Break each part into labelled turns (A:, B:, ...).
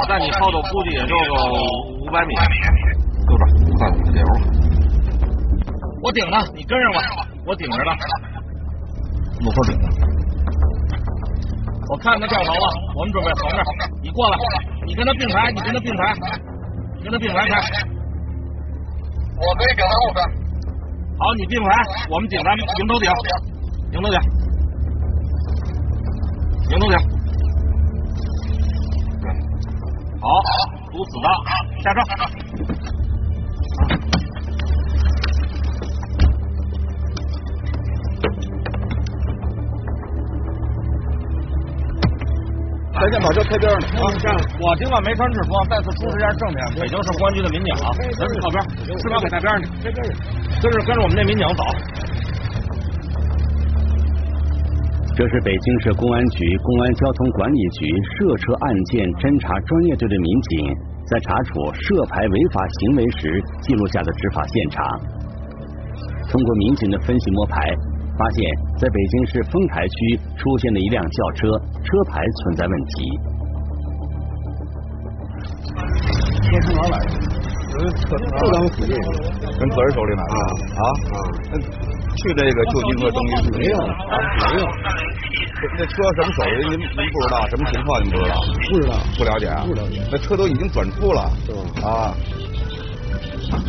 A: 我在你后头估计也就个五百米。
B: 就这，快五十流。
A: 我顶着，你跟上吧，我顶着呢。
B: 路口顶着。
A: 我看他掉头了，我们准备横着，你过来，你跟他并排，你跟他并排，你跟他并排开。
C: 我可以顶在后边。
A: 好，你并排，我们顶他迎头顶，迎头顶，死的，下车。
B: 再见，把车开边上
A: 啊，我今晚没穿制服，再次出示一下证件，北京市公安局的民警啊，咱是。靠边，翅膀给带边上去，跟着跟着我们那民警走。
D: 这是北京市公安局公安交通管理局涉车案件侦查专业队的民警在查处涉牌违法行为时记录下的执法现场。通过民警的分析摸排，发现在北京市丰台区出现了一辆轿车，车牌存在问题。
B: 车从哪来的？就咱们附近，
E: 跟个人手里买的
B: 啊
E: 啊！去这个旧金河登记处
B: 没有啊？没有。
E: 这车什么手续？您您不知道？什么情况？您不知道？
B: 不知道。
E: 不了解啊？
B: 不了解。
E: 那车都已经转出了，
B: 是
E: 吧？啊。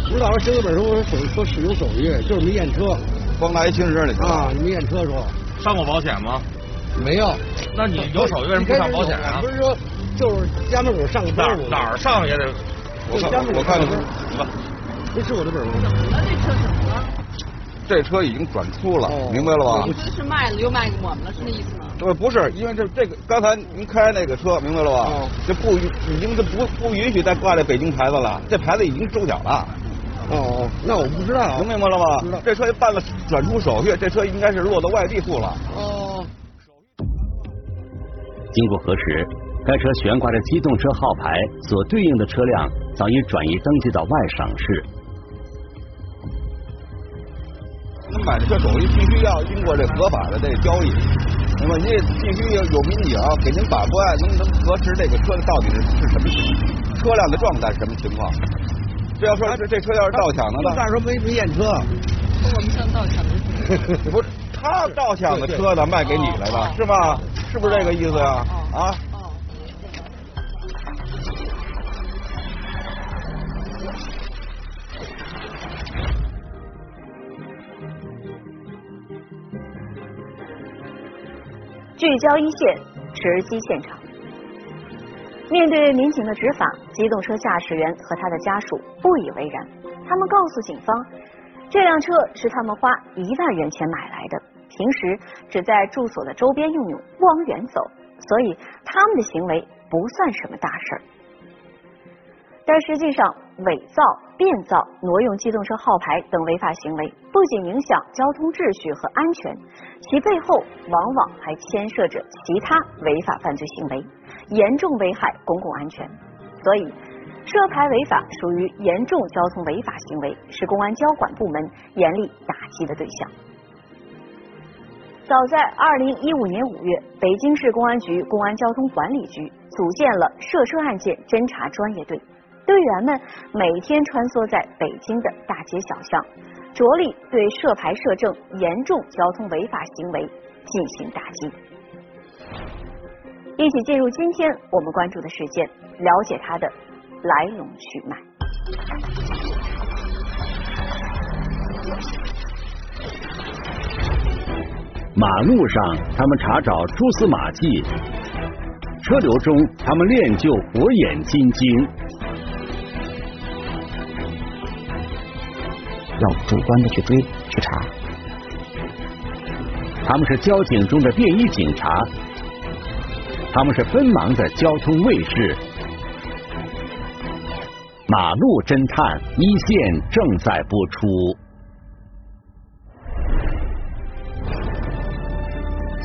B: 不知道行驶本说手说使用手续，就是没验车。
E: 光拿一行驶证的
B: 啊，你没验车说。
A: 上过保险吗？
B: 没有。
A: 那你有手续为什么不上保险啊？
B: 不是说就是家门口上个
A: 哪哪儿上也得。
E: 我看我看看，
B: 这是我的本吗？
F: 怎么了？这车怎么了？
E: 这车已经转出了，明白了吧？
F: 这是卖了又卖给我们了，是那意思吗？
E: 对，不是，因为这这个刚才您开那个车，明白了吧？这不已经是不不允许再挂这北京牌子了，这牌子已经收缴了。
B: 哦，那我不知道，
E: 能明白了吧？这车办了转出手续，这车应该是落到外地户了。
B: 哦。
D: 经过核实，该车悬挂着机动车号牌所对应的车辆早已转移登记到外省市。
E: 您买的车手续必须要经过这合法的这交易，那么您也必须有民警给您把关，能能核实这个车到底是是什么车辆的状态是什么情况。这要说这这车要是盗抢的呢？
B: 那说没没验车，
F: 我们上盗抢的。
E: 不是他盗抢的车呢，卖给你来了是吧？是不是这个意思呀？啊？
G: 聚焦一线，直击现场。面对民警的执法，机动车驾驶员和他的家属不以为然。他们告诉警方，这辆车是他们花一万元钱买来的，平时只在住所的周边用用，不往远走，所以他们的行为不算什么大事儿。但实际上，伪造、变造、挪用机动车号牌等违法行为，不仅影响交通秩序和安全，其背后往往还牵涉着其他违法犯罪行为，严重危害公共安全。所以，涉牌违法属于严重交通违法行为，是公安交管部门严厉打击的对象。早在二零一五年五月，北京市公安局公安交通管理局组建了涉车案件侦查专业队。队员们每天穿梭在北京的大街小巷，着力对涉牌涉证严重交通违法行为进行打击。一起进入今天我们关注的事件，了解它的来龙去脉。
D: 马路上，他们查找蛛丝马迹；车流中，他们练就火眼金睛。
H: 要主观的去追去查，
D: 他们是交警中的便衣警察，他们是奔忙的交通卫士。马路侦探一线正在播出。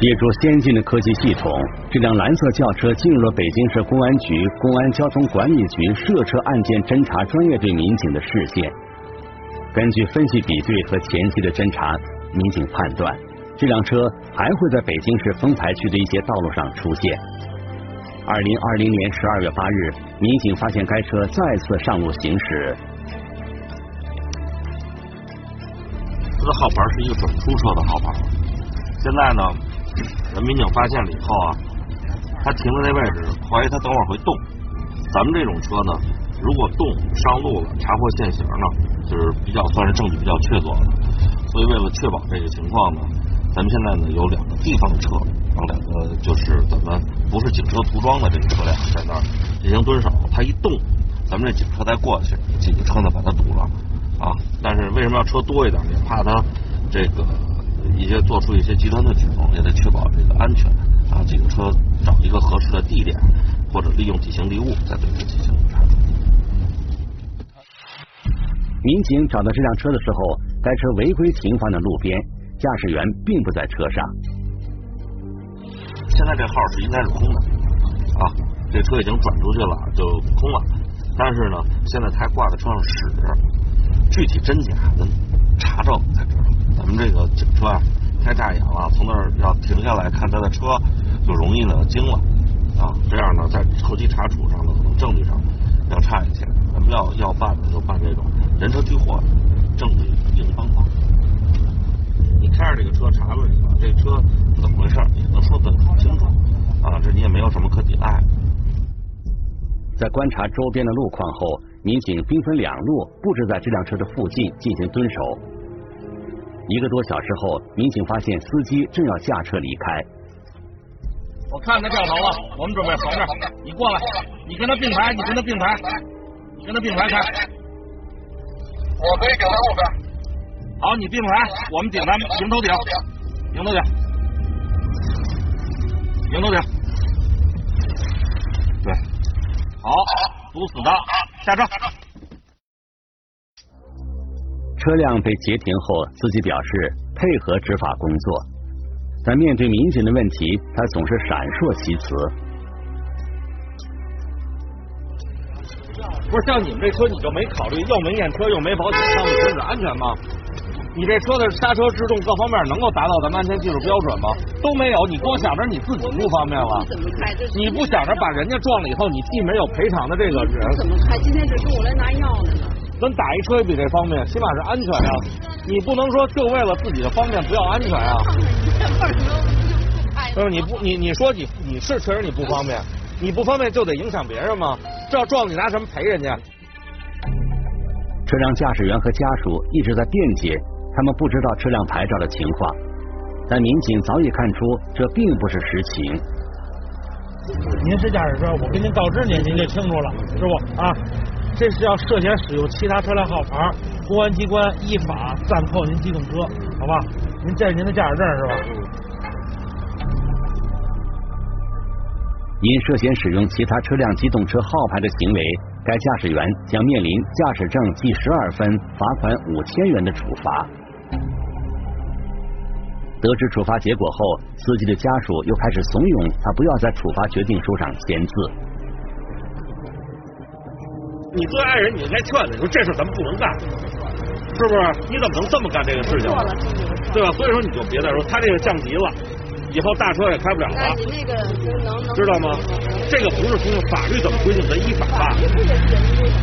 D: 借助先进的科技系统，这辆蓝色轿车进入了北京市公安局公安交通管理局涉车案件侦查专业队民警的视线。根据分析比对和前期的侦查，民警判断这辆车还会在北京市丰台区的一些道路上出现。二零二零年十二月八日，民警发现该车再次上路行驶。
I: 它的号牌是一个准出车的号牌。现在呢，咱民警发现了以后啊，他停的那位置，怀疑他等会儿会动。咱们这种车呢，如果动上路了，查获现行呢，就是比较算是证据比较确凿的。所以为了确保这个情况呢，咱们现在呢有两个地方的车，然后两个就是咱们不是警车涂装的这个车辆在那儿进行蹲守，他一动，咱们这警车再过去，几个车呢把它堵了啊。但是为什么要车多一点？也怕他这个一些做出一些极端的举动，也得确保这个安全啊。几个车找一个合适的地点，或者利用地形地物再对它进行查处。
D: 民警找到这辆车的时候，该车违规停放在路边，驾驶员并不在车上。
I: 现在这号是应该是空的啊，这车已经转出去了，就空了。但是呢，现在他挂在车上使，具体真假咱查着才知道。咱们这个警车啊，太扎眼了，从那儿要停下来看他的车，就容易呢惊了啊。这样呢，在后期查处上呢，可能证据上要差一些。咱们要要办的就办这种人车拘获，证据硬邦邦。你开着这个车查了你吧，这车怎么回事，也能说得很清楚啊，这你也没有什么可抵赖。
D: 在观察周边的路况后，民警兵分两路，布置在这辆车的附近进行蹲守。一个多小时后，民警发现司机正要驾车离开。
I: 我看他掉头了，我们准备横着，你过来，你跟他并排，你跟他并排，你跟他并排开。
C: 我可以顶在后边。
I: 好，你并排，我们顶他迎头顶，迎头顶，迎头顶。对，好，堵死他，下车。
D: 车辆被截停后，司机表示配合执法工作，但面对民警的问题，他总是闪烁其词。
I: 不是像你们这车，你就没考虑又没验车又没保险，上路行驶安全吗？你这车的刹车制动各方面能够达到咱们安全技术标准吗？都没有，你光想着你自己不方便了。
F: 怎么开？这
I: 你不想着把人家撞了以后，你既没有赔偿的这个人，
F: 怎么开？今天这中午来拿药的呢。
I: 咱打一车也比这方便，起码是安全啊。你不能说就为了自己的方便不要安全啊。就是你不你你说你你是确实你不方便，你不方便就得影响别人吗？这要撞你拿什么赔人家？
D: 车辆驾驶员和家属一直在辩解，他们不知道车辆牌照的情况，但民警早已看出这并不是实情。
J: 您是驾驶车，我跟您告知您，您就清楚了，师傅啊，这是要涉嫌使用其他车辆号牌，公安机关依法暂扣您机动车，好吧？您这是您的驾驶证是吧？
D: 因涉嫌使用其他车辆机动车号牌的行为，该驾驶员将面临驾驶证记十二分、罚款五千元的处罚。得知处罚结果后，司机的家属又开始怂恿他不要在处罚决定书上签字。
I: 你作为爱人，你应该劝他，说这事咱们不能干，是不是？你怎么能这么干这个事情？对吧？所以说你就别再说，他这个降级了，以后大车也开不了了。
F: 你那个能能
I: 知道吗？这个不是从法律怎么规定的，依法办。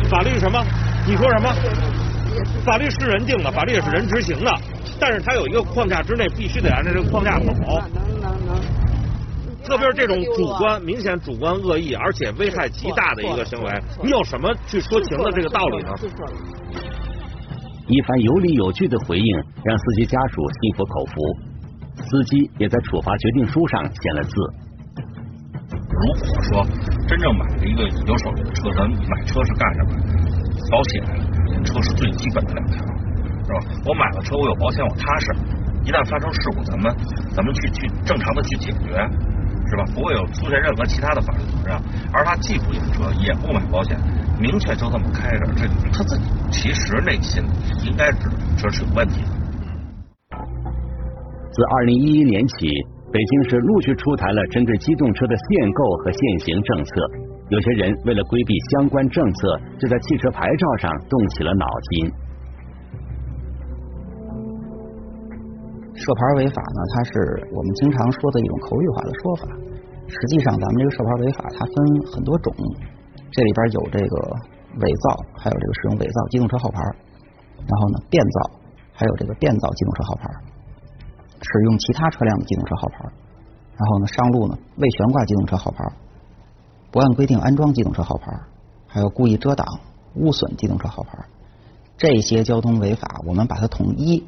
I: 法律什么？你说什么？法律是人定的，法律也是人执行的，但是它有一个框架之内，必须得按照这个框架走。
F: 能能能。
I: 特别是这种主观、明显主观恶意，而且危害极大的一个行为，你有什么去说情的这个道理呢？
D: 一番有理有据的回应，让司机家属心服口服。司机也在处罚决定书上签了字。
I: 如果说真正买了一个有手续的车，咱买车是干什么？保险、车是最基本的两条，是吧？我买了车，我有保险，我踏实。一旦发生事故，咱们咱们去去正常的去解决，是吧？不会有出现任何其他的法律责任。而他既不验车，也不买保险，明确就这么开着，这他自己其实内心应该知道这是有问题的。
D: 自二零一一年起，北京市陆续出台了针对机动车的限购和限行政策。有些人为了规避相关政策，就在汽车牌照上动起了脑筋。
H: 涉牌违法呢，它是我们经常说的一种口语化的说法。实际上，咱们这个涉牌违法它分很多种，这里边有这个伪造，还有这个使用伪造机动车号牌，然后呢变造，还有这个变造机动车号牌，使用其他车辆的机动车号牌，然后呢上路呢未悬挂机动车号牌，不按规定安装机动车号牌，还有故意遮挡、污损机动车号牌，这些交通违法，我们把它统一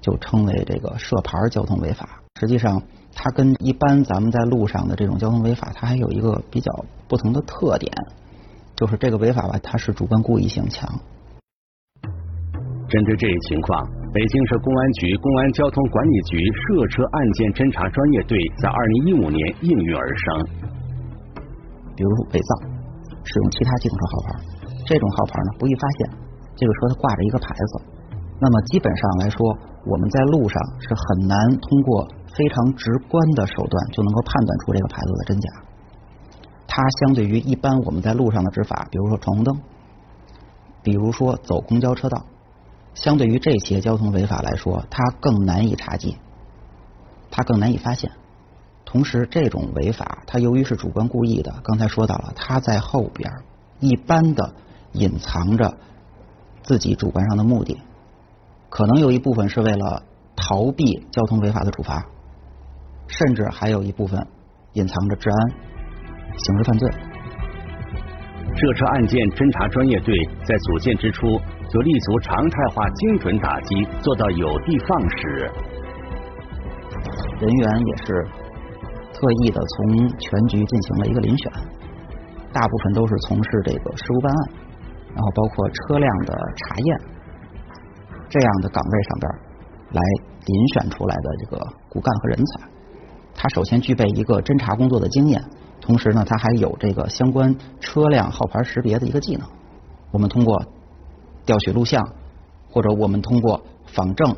H: 就称为这个涉牌交通违法。实际上，它跟一般咱们在路上的这种交通违法，它还有一个比较不同的特点，就是这个违法吧，它是主观故意性强。
D: 针对这一情况，北京市公安局公安交通管理局涉车案件侦查专业队在二零一五年应运而生。
H: 比如伪造，使用其他机动车号牌，这种号牌呢不易发现，这个车它挂着一个牌子，那么基本上来说，我们在路上是很难通过非常直观的手段就能够判断出这个牌子的真假。它相对于一般我们在路上的执法，比如说闯红灯，比如说走公交车道，相对于这些交通违法来说，它更难以查缉，它更难以发现。同时，这种违法，它由于是主观故意的，刚才说到了，它在后边一般的隐藏着自己主观上的目的，可能有一部分是为了逃避交通违法的处罚，甚至还有一部分隐藏着治安、刑事犯罪。
D: 涉车案件侦查专业队在组建之初就立足常态化精准打击，做到有的放矢。
H: 人员也是。特意的从全局进行了一个遴选，大部分都是从事这个事务办案，然后包括车辆的查验这样的岗位上边来遴选出来的这个骨干和人才。他首先具备一个侦查工作的经验，同时呢，他还有这个相关车辆号牌识别的一个技能。我们通过调取录像，或者我们通过仿证，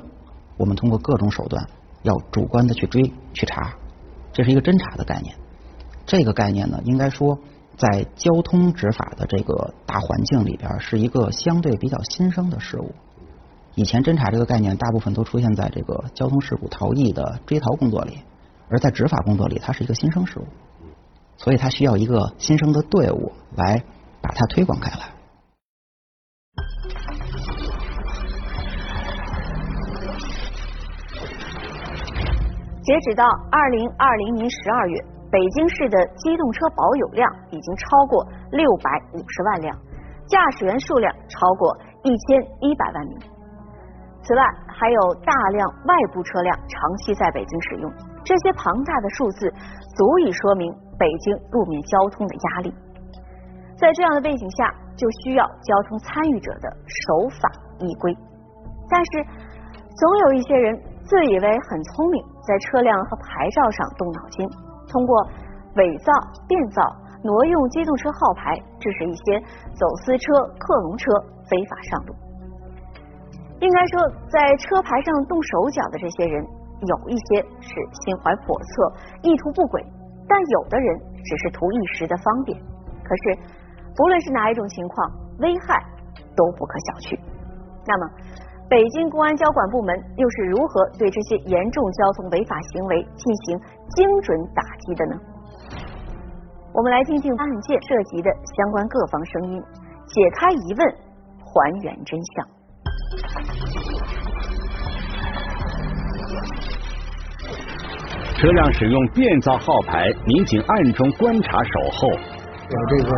H: 我们通过各种手段，要主观的去追去查。这是一个侦查的概念，这个概念呢，应该说在交通执法的这个大环境里边，是一个相对比较新生的事物。以前侦查这个概念，大部分都出现在这个交通事故逃逸的追逃工作里，而在执法工作里，它是一个新生事物，所以它需要一个新生的队伍来把它推广开来。
G: 截止到二零二零年十二月，北京市的机动车保有量已经超过六百五十万辆，驾驶员数量超过一千一百万名。此外，还有大量外部车辆长期在北京使用，这些庞大的数字足以说明北京路面交通的压力。在这样的背景下，就需要交通参与者的守法依规。但是，总有一些人自以为很聪明。在车辆和牌照上动脑筋，通过伪造、变造、挪用机动车号牌，致使一些走私车、克隆车非法上路。应该说，在车牌上动手脚的这些人，有一些是心怀叵测、意图不轨，但有的人只是图一时的方便。可是，不论是哪一种情况，危害都不可小觑。那么，北京公安交管部门又是如何对这些严重交通违法行为进行精准打击的呢？我们来听听案件涉及的相关各方声音，解开疑问，还原真相。
D: 车辆使用变造号牌，民警暗中观察守候，
K: 给这个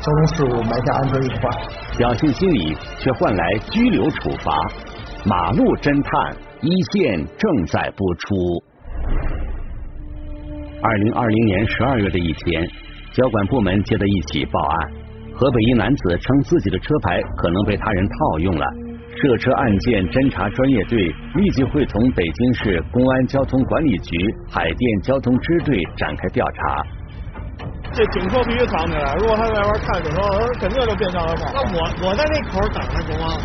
K: 交通事故埋下安全隐患，
D: 侥幸心理却换来拘留处罚。马路侦探一线正在播出。二零二零年十二月的一天，交管部门接到一起报案，河北一男子称自己的车牌可能被他人套用了。涉车案件侦查专业队立即会同北京市公安交通管理局海淀交通支队展开调查。
J: 这警车必须藏起来，如果他在外边看警车，肯定就变相的跑。那我我在那口等着行吗？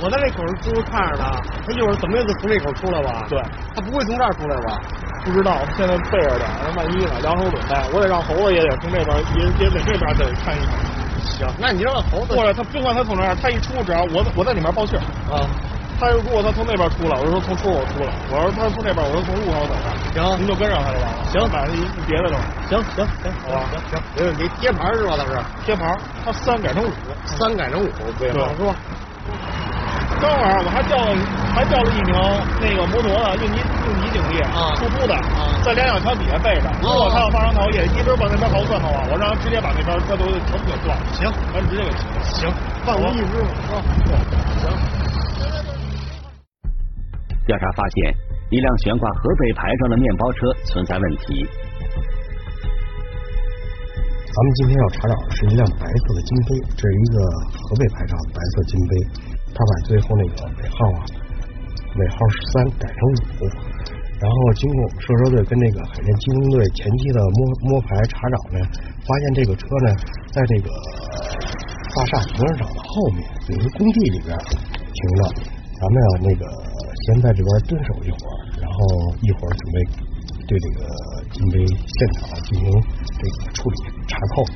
J: 我在这口是不是看着他？他一会儿怎么也得从这口出来吧？对，他不会从这儿出来吧？不知道，现在背着点，万一呢？两手准备，我得让猴子也得从这边，也也得这边得看一看。行，那你让猴子过来，他不管他从哪儿，他一出，只要我我在里面报信啊。
L: 他如果他从那边出来，我就说从出口出来；我要是他从那边，我就从路口走的。
K: 行，
L: 您就跟上他就完了。
K: 行，
L: 买了一别的东西。
K: 行行行，
L: 好吧，
K: 行行，没问题。贴牌是吧？他是
L: 贴牌，他三改成五，
K: 三改成五，对
L: 对
K: 是吧？
L: 刚晚上我还叫了还叫了一名那个摩托的应急应急警力
K: 啊
L: 出租的
K: 啊
L: 在两脚桥底下备着，如果他要发生逃逸，一直把那边逃窜的话，我让他直接把那边车都全部给断了。
K: 行，
L: 咱直接给
K: 行，放你一只嘛。啊，行。
D: 调查发现，一辆悬挂河北牌照的面包车存在问题。
K: 咱们今天要查找的是一辆白色的金杯，这是一个河北牌照的白色金杯，他把最后那个尾号啊，尾号十三改成五，然后经过我们涉车队跟那个海淀机动队前期的摸摸排查找呢，发现这个车呢在这个大厦停车场的后面有一个工地里边停着，咱们啊那个先在这边蹲守一会儿，然后一会儿准备对这个金杯现场进行这个处理查扣。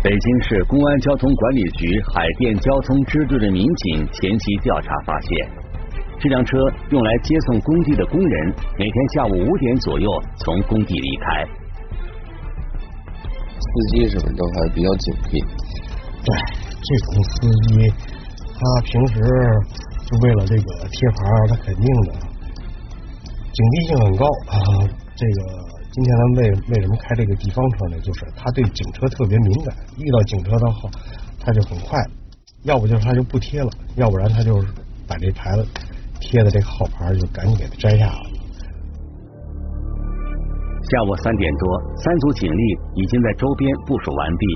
D: 北京市公安交通管理局海淀交通支队的民警前期调查发现，这辆车用来接送工地的工人，每天下午五点左右从工地离开。
M: 司机什么都还比较警惕。
K: 对，这种司机，他平时就为了这个贴牌，他肯定的警惕性很高啊。这个今天咱们为为什么开这个地方车呢？就是他对警车特别敏感，遇到警车的话，他就很快，要不就是他就不贴了，要不然他就是把这牌子贴的这个号牌就赶紧给他摘下了。
D: 下午三点多，三组警力已经在周边部署完毕。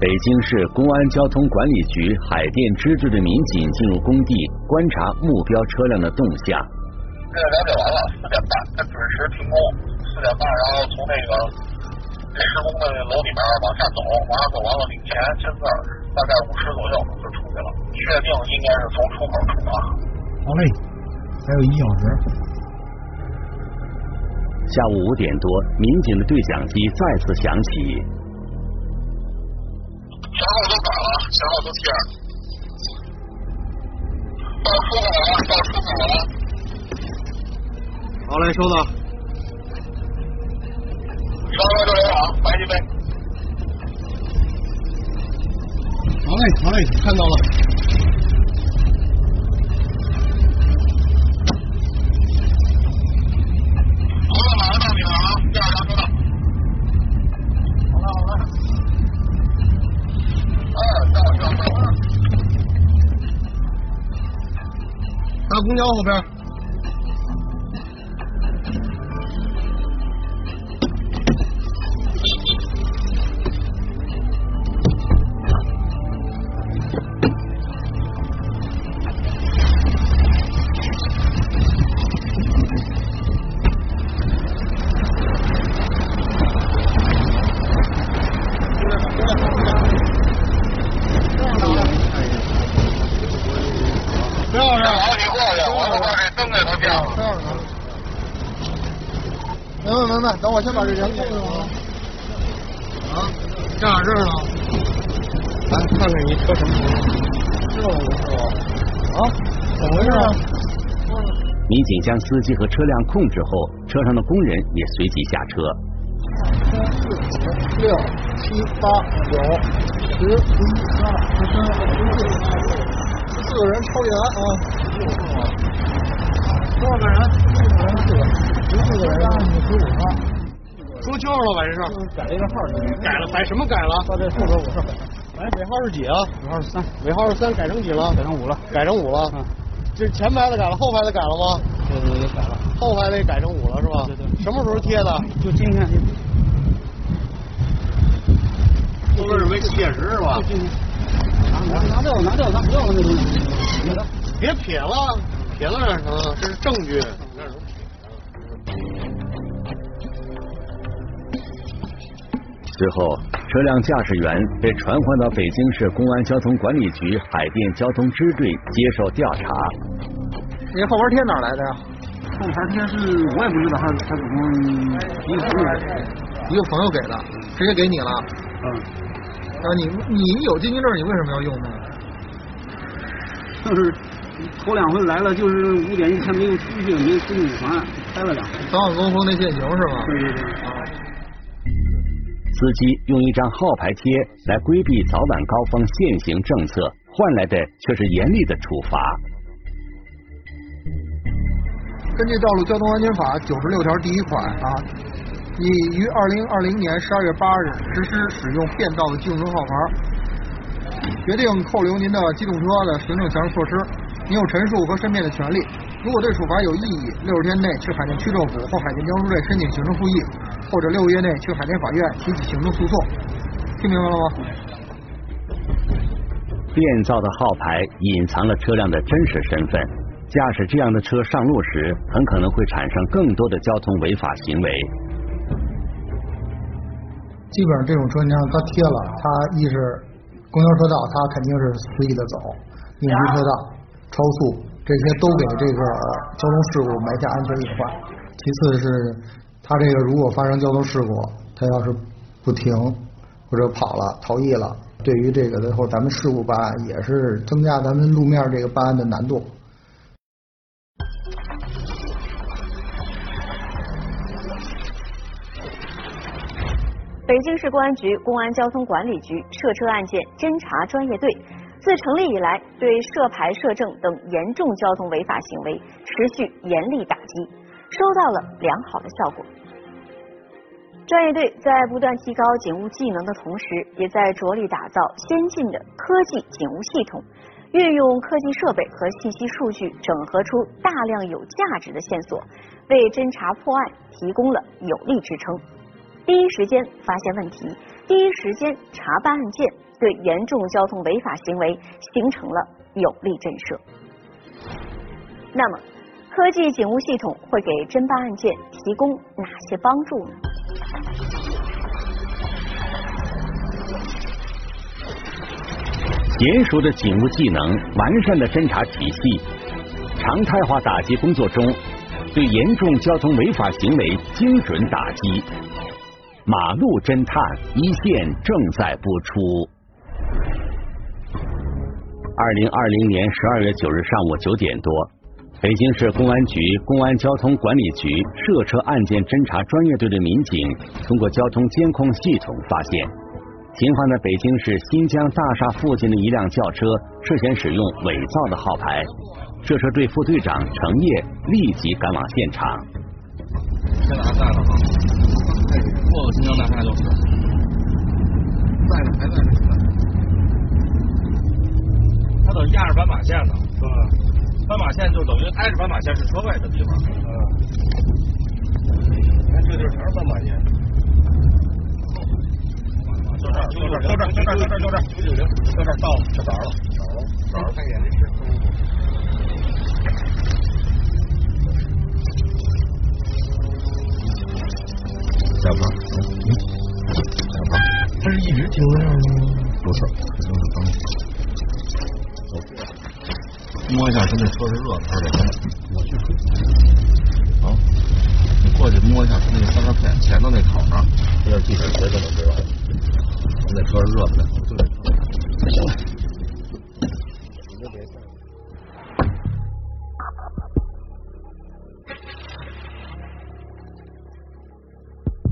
D: 北京市公安交通管理局海淀支队的民警进入工地观察目标车辆的动向。
C: 这个了解完了，四点半，他准时停工，四点半，然后从那个施工的楼里边往下走，往下走完了领钱签字，大概五十左右就出去了，确定应该是从出口出发。
K: 好嘞，还有一小时。
D: 下午五点多，民警的对讲机再次响起。
C: 前后都改了，前后都贴上。到出口了，到出口了。
K: 好嘞，收到。
C: 上车就连网，白金。
K: 好嘞，好嘞，看到了。
C: 好了，马上到你了啊，第二辆车到。好了，好了。哎，到这到这。
K: 大公交后边。啊，这哪这儿呢？来看看你车什么情况？这我不知道。啊，怎么回事啊？
D: 民警将司机和车辆控制后，车上的工人也随即下车。
K: 三四五六七八九十十一十二十三十四十四个人超员啊！多少个人？十四个人，十四个人，十五个。说清楚了吧？这是改了一个号，改了改什么改了？到这后边五十。哎，尾号是几啊？尾号是三。尾号是三，改成几了？改成五了。改成五了。嗯。这前排的改了，后排的改了吗？对对对，改了。后排的改成五了是吧？对对。什么时候贴的？就今天。后边是为七月十是吧？拿拿掉拿掉，咱不要了那东西。别撇了，撇了干什么？这是证据。
D: 随后，车辆驾驶员被传唤到北京市公安交通管理局海淀交通支队接受调查。
K: 你后边贴哪来的呀？
F: 后牌贴是我也不知道，他他怎么一个朋友
K: 一个朋友给的，直接给你了。
F: 嗯。
K: 啊，你你有进京证，你为什么要用呢？
N: 就是头两回来了，就是五点以前没有出去，没有出去还开了两回。
O: 早晚高峰那限行是吧？
N: 对对对。
D: 司机用一张号牌贴来规避早晚高峰限行政策，换来的却是严厉的处罚。
O: 根据《道路交通安全法》九十六条第一款啊，已于二零二零年十二月八日实施使用变道的机动车号牌，决定扣留您的机动车的行政强制措施。您有陈述和申辩的权利。如果对处罚有异议，六十天内去海淀区政府或海淀交通队申请行政复议，或者六个月内去海淀法院提起行政诉讼。听明白了吗？
D: 变造的号牌隐藏了车辆的真实身份，驾驶这样的车上路时，很可能会产生更多的交通违法行为。
O: 基本上这种车，你看它贴了，它一是公交车道，它肯定是随意的走；应急车道、超速。这些都给这个交通事故埋下安全隐患。其次是，他这个如果发生交通事故，他要是不停或者跑了、逃逸了，对于这个最后咱们事故办案也是增加咱们路面这个办案的难度。
G: 北京市公安局公安交通管理局涉车案件侦查专业队。自成立以来，对涉牌涉证等严重交通违法行为持续严厉打击，收到了良好的效果。专业队在不断提高警务技能的同时，也在着力打造先进的科技警务系统，运用科技设备和信息数据，整合出大量有价值的线索，为侦查破案提供了有力支撑。第一时间发现问题，第一时间查办案件。对严重交通违法行为形成了有力震慑。那么，科技警务系统会给侦办案件提供哪些帮助呢？
D: 娴熟的警务技能，完善的侦查体系，常态化打击工作中，对严重交通违法行为精准打击。马路侦探一线正在播出。二零二零年十二月九日上午九点多，北京市公安局公安交通管理局涉车案件侦查专业队的民警通过交通监控系统发现，停放在北京市新疆大厦附近的一辆轿车涉嫌使用伪造的号牌，涉车队副队长程烨立即赶往现场。
I: 在还在呢哈，过了新疆大厦就是，在呢，还在呢。它等于压着斑马线呢，是吧？斑马线就等于挨着斑马线是车位的地方。嗯。你看这地儿全是斑马线。就这儿，就这儿，就这儿，就这儿，就这儿，就这儿，九九零，就这儿到了，就着了，着了，着了，看眼睛是。下班，嗯，下班。他是一直停在这儿吗？不是，这就是刚。摸一下，他那车是热的还是凉的？我去。啊，你过去摸一下他那个三角片前头那口上，有点积水，谁都能知道。那车是热的，就这车。行了。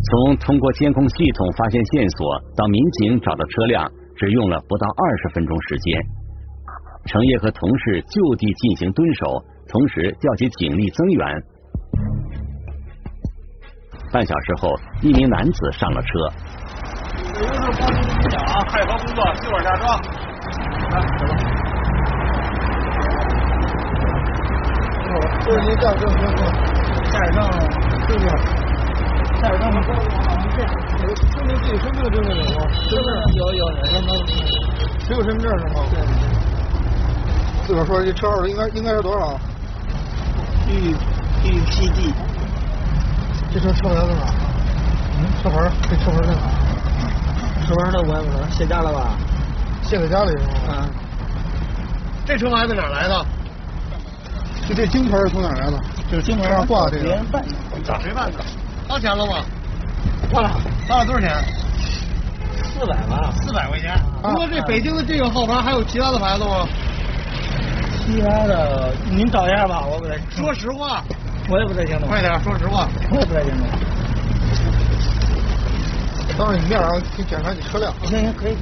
D: 从通过监控系统发现线索到民警找到车辆，只用了不到二十分钟时间。程烨和同事就地进行蹲守，同时调集警力增援。半小时后，一名男子上了车。
I: 北京市公安局局长，配合工作，一会儿下车。来，走吧。
O: 就是您下车，下车，下一站，对不对？下一站吗？身份证、身份证有吗？身份证有有，身份证只有身份证是吗？对。自个说这车号应该应该是多少？B B P D。这车车牌在哪？嗯，车牌这车牌在哪？车牌在我也不知道，卸架了吧？卸在家里是吗？啊。这车牌子哪来的？就这金牌是从哪来的？就是金牌上挂这个。别人办的。咋谁办的？花钱了吗？花了。花了多少钱？四百吧。四百块钱。不过这北京的这个号牌还有其他的牌子吗？
B: 其他的您找一下吧，我不太。
P: 说实话，
B: 我也不太清楚。
P: 快点，说实话，
B: 我也不太清楚。
P: 当着你面儿啊，去检查你车辆。
B: 行行，可以。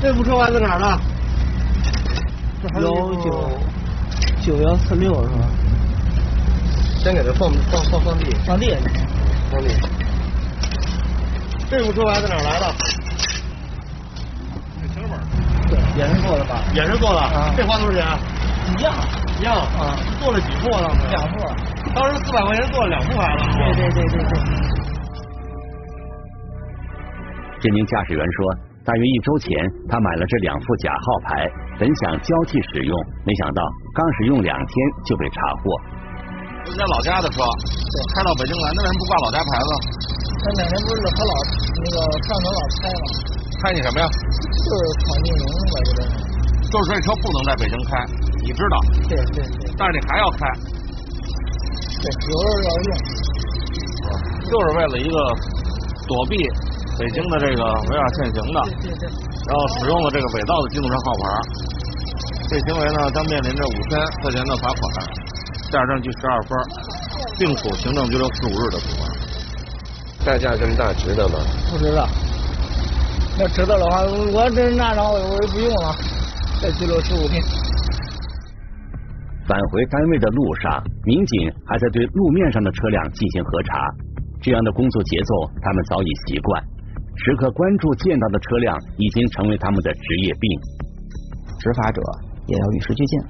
P: 这部车牌在哪儿呢？
B: 幺九九幺四六是吧？
Q: 先给它放放放放地。
B: 放地。
Q: 放地。
P: 这部车牌在哪儿来的？
B: 也是做的吧？
P: 也是做的。
B: 啊。
P: 这花多少钱？
B: 一样。
P: 一样。
B: 啊。
P: 做了几副当时？
B: 两副。
P: 当时四百块钱做了两副牌子。
B: 对对对对对。
D: 这名驾驶员说，大约一周前，他买了这两副假号牌，本想交替使用，没想到刚使用两天就被查获。
A: 人家老家的车，开到北京来，那为什么不挂老家牌子？
B: 他哪天不是和老那个上头老开吗？
A: 开你什么呀？
B: 就是闯禁营吧，这边。
A: 就是这车不能在北京开，你知道？
B: 对对对。
A: 但是你还要开。
B: 对，有时候要用。
A: 就是为了一个躲避北京的这个违法限行的。然后使用了这个伪造的机动车号牌，这行为呢将面临着五千块钱的罚款，驾驶证记十二分，并处行政拘留十五日的处罚。
M: 代价这么大，值得吗？
B: 不值得。要值得的话，我要真拿着，我我就不用了，再拘留十五天。
D: 返回单位的路上，民警还在对路面上的车辆进行核查。这样的工作节奏，他们早已习惯，时刻关注见到的车辆，已经成为他们的职业病。
H: 执法者也要与时俱进，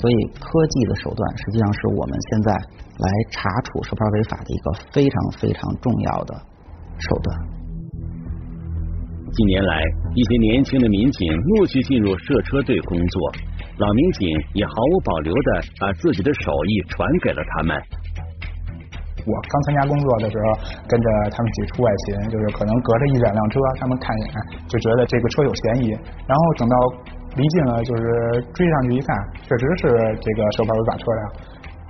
H: 所以科技的手段实际上是我们现在来查处涉牌违法的一个非常非常重要的手段。
D: 近年来，一些年轻的民警陆续进入涉车队工作，老民警也毫无保留的把自己的手艺传给了他们。
R: 我刚参加工作的时候，跟着他们一起出外勤，就是可能隔着一两辆车，他们看一眼就觉得这个车有嫌疑，然后等到离近了，就是追上去一看，确实是这个涉牌违法车辆，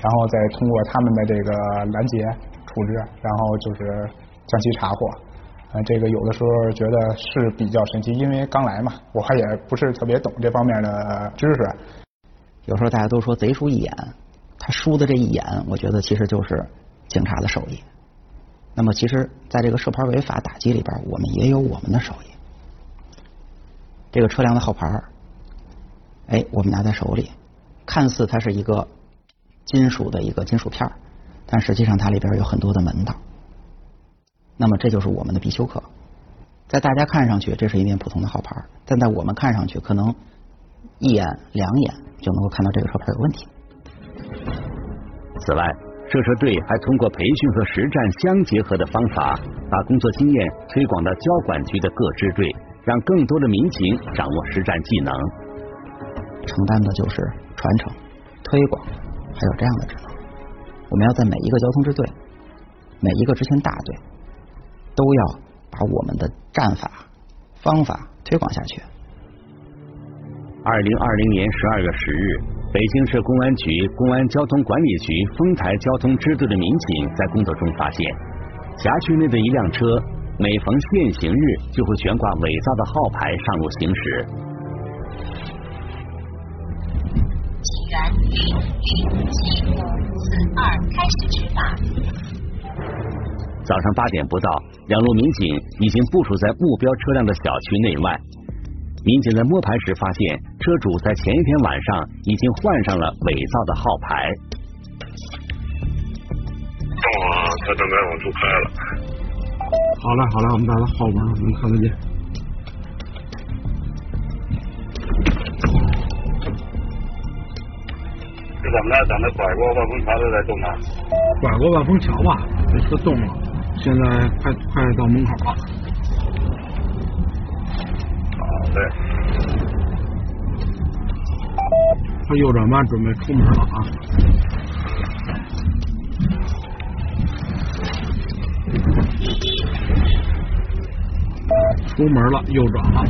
R: 然后再通过他们的这个拦截处置，然后就是将其查获。呃，这个有的时候觉得是比较神奇，因为刚来嘛，我还也不是特别懂这方面的知识。
H: 有时候大家都说贼输一眼，他输的这一眼，我觉得其实就是警察的手艺。那么，其实在这个涉牌违法打击里边，我们也有我们的手艺。这个车辆的号牌，哎，我们拿在手里，看似它是一个金属的一个金属片儿，但实际上它里边有很多的门道。那么这就是我们的必修课，在大家看上去这是一面普通的号牌，但在我们看上去可能一眼两眼就能够看到这个车牌有问题。
D: 此外，涉车队还通过培训和实战相结合的方法，把工作经验推广到交管局的各支队，让更多的民警掌握实战技能。
H: 承担的就是传承、推广，还有这样的职能。我们要在每一个交通支队、每一个执勤大队。都要把我们的战法、方法推广下去。
D: 二零二零年十二月十日，北京市公安局公安交通管理局丰台交通支队的民警在工作中发现，辖区内的一辆车每逢限行日就会悬挂伪造的号牌上路行驶。
S: 零零七五四二开始执法。
D: 早上八点不到，两路民警已经部署在目标车辆的小区内外。民警在摸排时发现，车主在前一天晚上已经换上了伪造的号牌。
T: 到了，他正在往出开了。
P: 好了好了，我们把他号码能看得见。
T: 怎么了？咱们拐过万丰桥都在动呢。
P: 拐过万丰桥吧，这车动了。现在快快到门口了。
T: 好嘞。
P: 他右转弯准备出门了啊！出门了，右转了。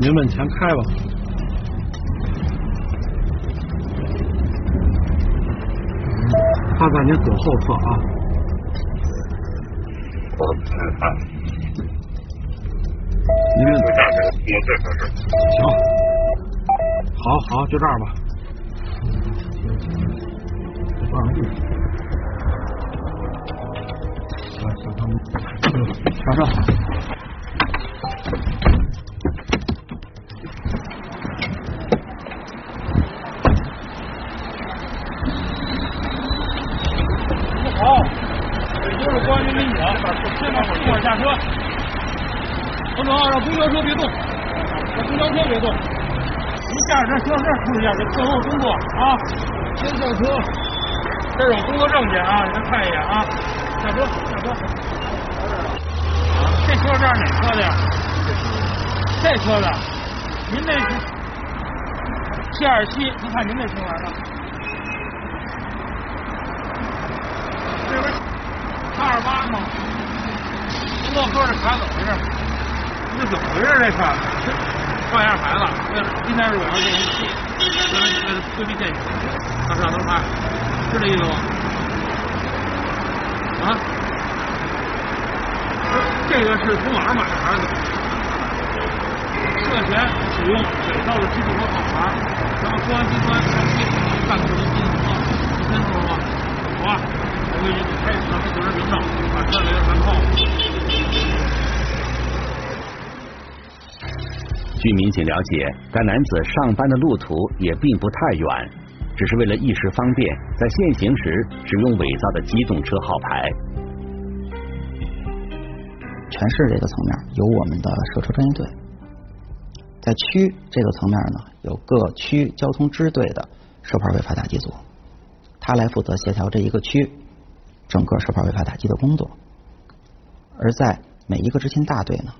P: 您往前开吧。他在您左后侧啊。
C: 我吃饭。
J: 您
C: 这价钱多最合适。
J: 行，好好就这样吧。小张，上车。好，这就是公安局民警，先把后座下车。等等，让公交车别动，让公交车别动。您下车，下车，注意一下这课后工作啊！先下车，这是我工作证件啊，你再看一眼啊。下车，下车。这车这是哪车的呀？这车的，您那是七二七，您看您那车牌呢？这不是八二八吗？乐呵这卡怎么回事？这怎么回事？这车放一下牌子，今天是我要验一期，为了为了规避陷阱，拿摄像头拍，是这意思吗？啊？这这个是从网上买的还是怎么？涉嫌使用伪造的机动车号牌，然后公安机关上批办公室进行了清楚了吗？好吧。我已经开始了责任凭证，把车给他扣
D: 据民警了解，该男子上班的路途也并不太远，只是为了一时方便，在限行时使用伪造的机动车号牌。
H: 全市这个层面有我们的涉车专业队，在区这个层面呢，有各区交通支队的涉牌违法打击组，他来负责协调这一个区。整个涉牌违法打击的工作，而在每一个执勤大队呢，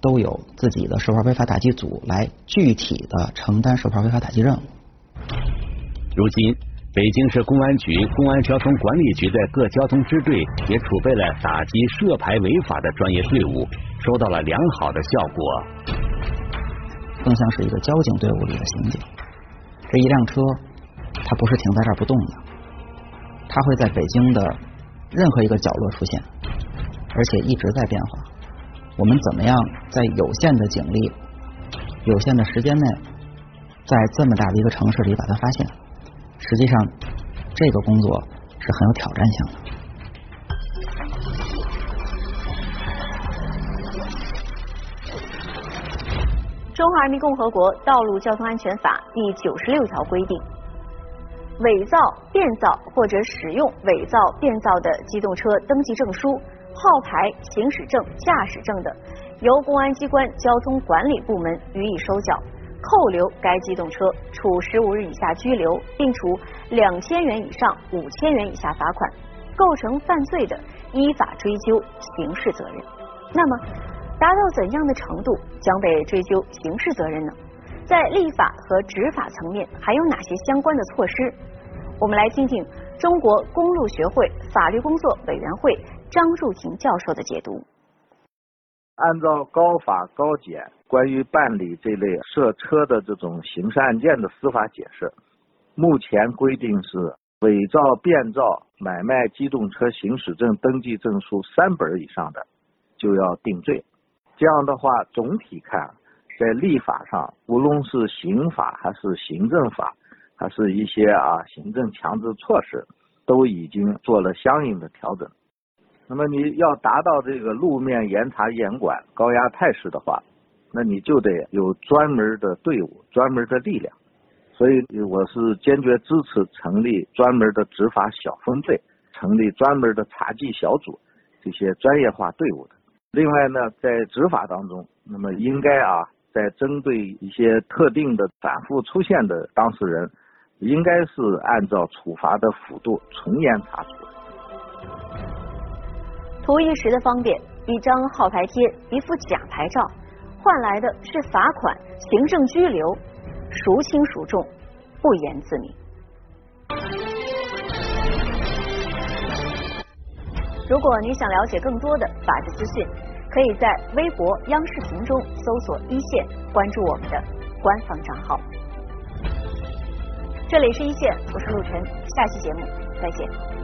H: 都有自己的涉牌违法打击组来具体的承担涉牌违法打击任务。
D: 如今，北京市公安局公安交通管理局的各交通支队也储备了打击涉牌违法的专业队伍，收到了良好的效果。
H: 更像是一个交警队伍里的刑警。这一辆车，它不是停在这儿不动的。它会在北京的任何一个角落出现，而且一直在变化。我们怎么样在有限的警力、有限的时间内，在这么大的一个城市里把它发现？实际上，这个工作是很有挑战性的。
G: 《中华人民共和国道路交通安全法》第九十六条规定。伪造、变造或者使用伪造、变造的机动车登记证书、号牌、行驶证、驾驶证的，由公安机关交通管理部门予以收缴、扣留该机动车，处十五日以下拘留，并处两千元以上五千元以下罚款；构成犯罪的，依法追究刑事责任。那么，达到怎样的程度将被追究刑事责任呢？在立法和执法层面，还有哪些相关的措施？我们来听听中国公路学会法律工作委员会张柱庭教授的解读。
U: 按照高法高检关于办理这类涉车的这种刑事案件的司法解释，目前规定是伪造、变造、买卖机动车行驶证登记证书三本以上的就要定罪。这样的话，总体看。在立法上，无论是刑法还是行政法，还是一些啊行政强制措施，都已经做了相应的调整。那么你要达到这个路面严查严管、高压态势的话，那你就得有专门的队伍、专门的力量。所以我是坚决支持成立专门的执法小分队，成立专门的查缉小组，这些专业化队伍的。另外呢，在执法当中，那么应该啊。在针对一些特定的反复出现的当事人，应该是按照处罚的幅度从严查处。
G: 图一时的方便，一张号牌贴，一副假牌照，换来的是罚款、行政拘留，孰轻孰重，不言自明。如果你想了解更多的法治资讯。可以在微博、央视频中搜索“一线”，关注我们的官方账号。这里是一线，我是陆晨，下期节目再见。